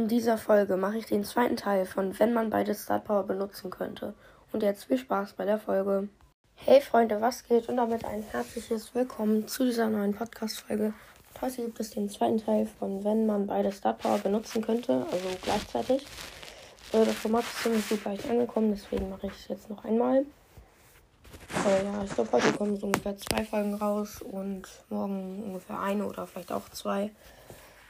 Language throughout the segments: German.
In dieser Folge mache ich den zweiten Teil von Wenn man beide Star Power benutzen könnte. Und jetzt viel Spaß bei der Folge. Hey Freunde, was geht? Und damit ein herzliches Willkommen zu dieser neuen Podcast-Folge. Heute gibt es den zweiten Teil von Wenn man beide Star Power benutzen könnte, also gleichzeitig. Das Format ist ziemlich gut leicht angekommen, deswegen mache ich es jetzt noch einmal. Äh, ja, ich glaube, heute kommen so ungefähr zwei Folgen raus und morgen ungefähr eine oder vielleicht auch zwei.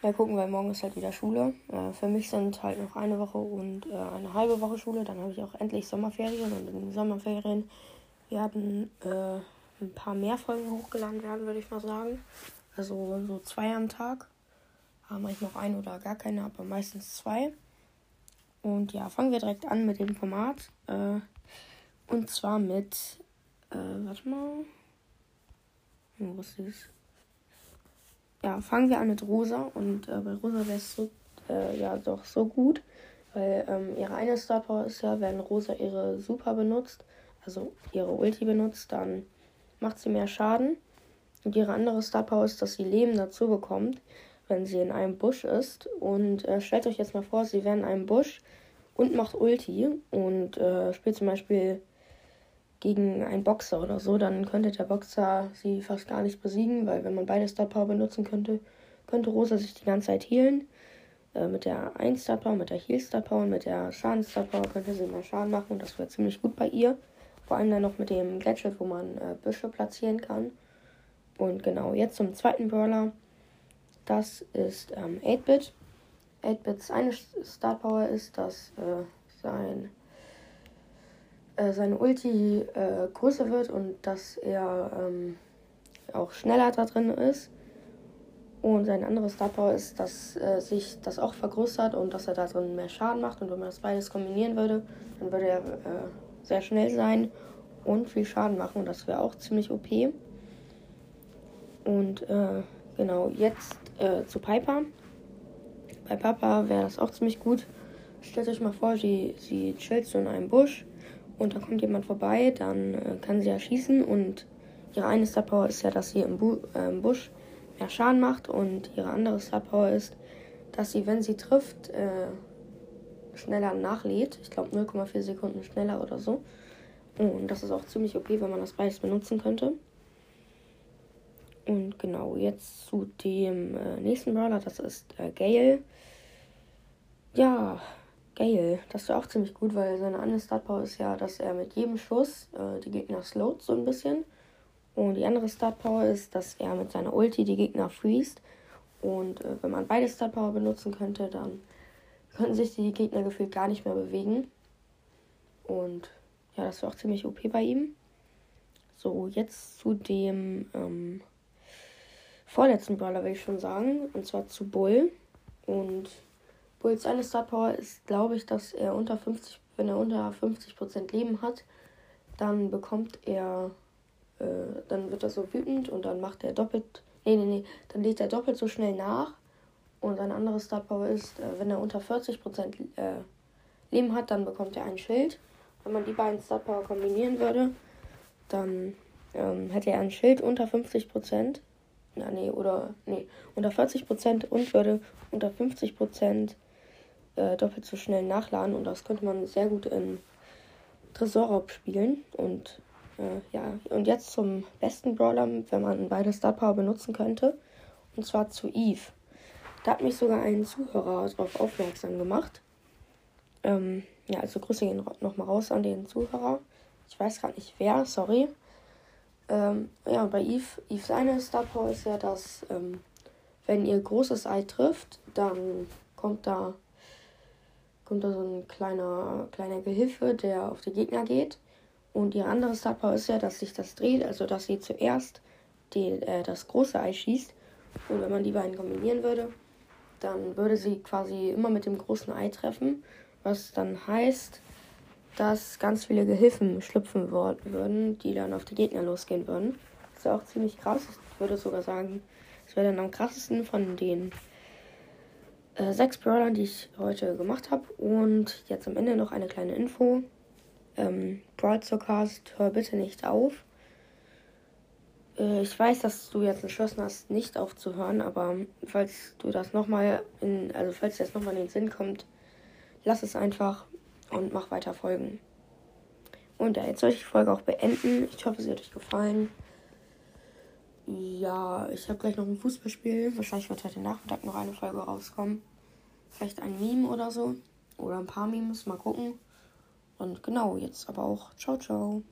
Mal gucken, weil morgen ist halt wieder Schule. Äh, für mich sind halt noch eine Woche und äh, eine halbe Woche Schule. Dann habe ich auch endlich Sommerferien und in den Sommerferien werden äh, ein paar mehr Folgen hochgeladen werden, würde ich mal sagen. Also so zwei am Tag. Aber manchmal noch eine oder gar keine, aber meistens zwei. Und ja, fangen wir direkt an mit dem Format. Äh, und zwar mit äh, warte mal. Was ist Ja, fangen wir an mit Rosa. Und äh, bei Rosa wäre es so, äh, ja, doch so gut. Weil ähm, ihre eine Star Power ist ja, wenn Rosa ihre Super benutzt, also ihre Ulti benutzt, dann macht sie mehr Schaden. Und ihre andere Star Power ist, dass sie Leben dazu bekommt, wenn sie in einem Busch ist. Und äh, stellt euch jetzt mal vor, sie wäre in einem Busch und macht Ulti und äh, spielt zum Beispiel gegen einen Boxer oder so, dann könnte der Boxer sie fast gar nicht besiegen, weil wenn man beide Star Power benutzen könnte, könnte Rosa sich die ganze Zeit healen. Äh, mit der 1 Star Power, mit der Heal Star Power und mit der Schaden Star Power könnte sie mehr Schaden machen und das wäre ziemlich gut bei ihr. Vor allem dann noch mit dem Gadget, wo man äh, Büsche platzieren kann. Und genau, jetzt zum zweiten Brawler. Das ist ähm, 8-Bit. 8-Bits eine Star Power ist, dass äh, sein äh, seine Ulti äh, größer wird und dass er ähm, auch schneller da drin ist. Und sein anderes Star Power ist, dass äh, sich das auch vergrößert und dass er da drin mehr Schaden macht. Und wenn man das beides kombinieren würde, dann würde er äh, sehr schnell sein und viel Schaden machen. Und das wäre auch ziemlich OP. Und äh, genau, jetzt zu Piper. Bei Papa wäre das auch ziemlich gut. Stellt euch mal vor, sie, sie chillt so in einem Busch und da kommt jemand vorbei, dann äh, kann sie ja schießen und ihre eine Star Power ist ja, dass sie im, Bu äh, im Busch mehr Schaden macht und ihre andere Star Power ist, dass sie, wenn sie trifft, äh, schneller nachlädt. Ich glaube 0,4 Sekunden schneller oder so. Und das ist auch ziemlich okay, wenn man das beides benutzen könnte. Und genau, jetzt zu dem äh, nächsten Brawler, das ist äh, Gale. Ja, Gale. Das wäre auch ziemlich gut, weil seine andere Star Power ist ja, dass er mit jedem Schuss äh, die Gegner slowt so ein bisschen. Und die andere Star Power ist, dass er mit seiner Ulti die Gegner freest. Und äh, wenn man beide Star Power benutzen könnte, dann könnten sich die Gegner gefühlt gar nicht mehr bewegen. Und ja, das wäre auch ziemlich OP bei ihm. So, jetzt zu dem ähm, vorletzten Brawler will ich schon sagen. Und zwar zu Bull. Und Bulls eine Star Power ist, glaube ich, dass er unter 50, wenn er unter 50% Leben hat, dann bekommt er, äh, dann wird er so wütend und dann macht er doppelt, nee, nee, nee, dann lädt er doppelt so schnell nach. Und eine andere Star Power ist, äh, wenn er unter 40% äh, Leben hat, dann bekommt er ein Schild. Wenn man die beiden Star Power kombinieren würde, dann ähm, hätte er ein Schild unter 50%. Na, nee, oder, nee, unter 40% und würde unter 50% äh, doppelt so schnell nachladen und das könnte man sehr gut in Tresorraub spielen. Und äh, ja, und jetzt zum besten Brawler, wenn man beide Star Power benutzen könnte. Und zwar zu Eve. Da hat mich sogar ein Zuhörer darauf aufmerksam gemacht. Ähm, ja, also Grüße gehen nochmal raus an den Zuhörer. Ich weiß gerade nicht wer, sorry. Ähm, ja, bei Eve, Eve seine Star Power ist ja, dass ähm, wenn ihr großes Ei trifft, dann kommt da kommt da so ein kleiner, kleiner Gehilfe, der auf die Gegner geht. Und ihre andere Star ist ja, dass sich das dreht, also dass sie zuerst die, äh, das große Ei schießt. Und wenn man die beiden kombinieren würde, dann würde sie quasi immer mit dem großen Ei treffen. Was dann heißt, dass ganz viele Gehilfen schlüpfen würden, die dann auf die Gegner losgehen würden. Das ist auch ziemlich krass. Ich würde sogar sagen, es wäre dann am krassesten von den äh, sechs Brawlern, die ich heute gemacht habe. Und jetzt am Ende noch eine kleine Info. Ähm, Brawl Cast, hör bitte nicht auf. Äh, ich weiß, dass du jetzt entschlossen hast, nicht aufzuhören, aber falls du das nochmal in, also falls das nochmal in den Sinn kommt, lass es einfach und mach weiter Folgen. Und ja, jetzt soll ich die Folge auch beenden. Ich hoffe, sie hat euch gefallen. Ja, ich habe gleich noch ein Fußballspiel. Wahrscheinlich wird heute Nachmittag noch eine Folge rauskommen. Vielleicht ein Meme oder so. Oder ein paar Memes. Mal gucken. Und genau, jetzt aber auch. Ciao, ciao.